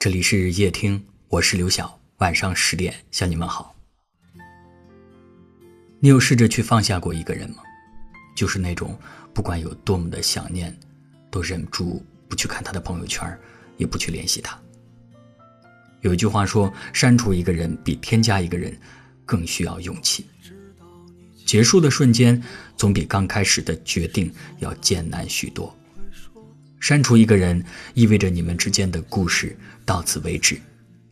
这里是夜听，我是刘晓。晚上十点向你们好。你有试着去放下过一个人吗？就是那种不管有多么的想念，都忍不住不去看他的朋友圈，也不去联系他。有一句话说，删除一个人比添加一个人更需要勇气。结束的瞬间，总比刚开始的决定要艰难许多。删除一个人，意味着你们之间的故事到此为止，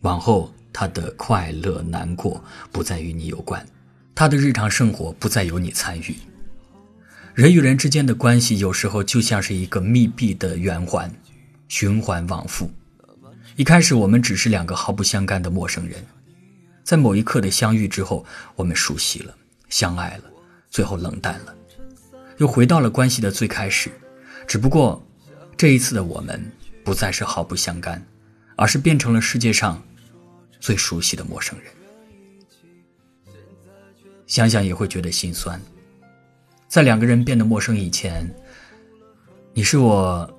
往后他的快乐难过不再与你有关，他的日常生活不再由你参与。人与人之间的关系有时候就像是一个密闭的圆环，循环往复。一开始我们只是两个毫不相干的陌生人，在某一刻的相遇之后，我们熟悉了，相爱了，最后冷淡了，又回到了关系的最开始，只不过。这一次的我们不再是毫不相干，而是变成了世界上最熟悉的陌生人。想想也会觉得心酸。在两个人变得陌生以前，你是我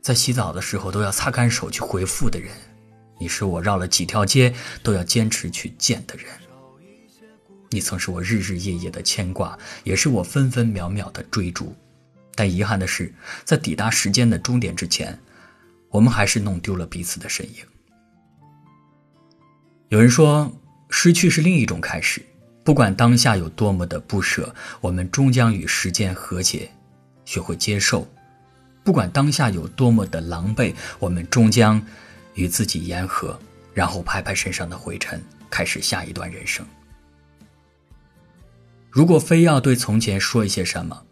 在洗澡的时候都要擦干手去回复的人，你是我绕了几条街都要坚持去见的人。你曾是我日日夜夜的牵挂，也是我分分秒秒的追逐。但遗憾的是，在抵达时间的终点之前，我们还是弄丢了彼此的身影。有人说，失去是另一种开始。不管当下有多么的不舍，我们终将与时间和解，学会接受；不管当下有多么的狼狈，我们终将与自己言和，然后拍拍身上的灰尘，开始下一段人生。如果非要对从前说一些什么，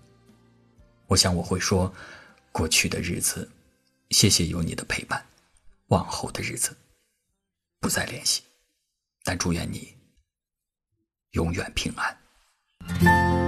我想我会说，过去的日子，谢谢有你的陪伴；往后的日子，不再联系，但祝愿你永远平安。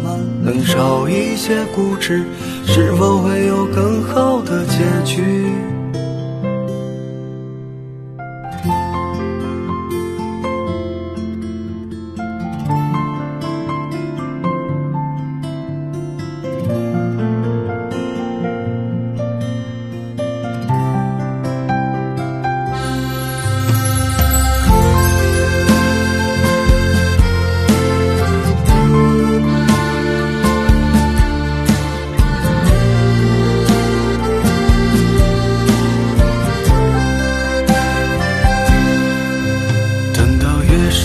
能少一些固执。是否会有更好的结局？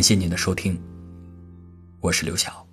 感谢您的收听，我是刘晓。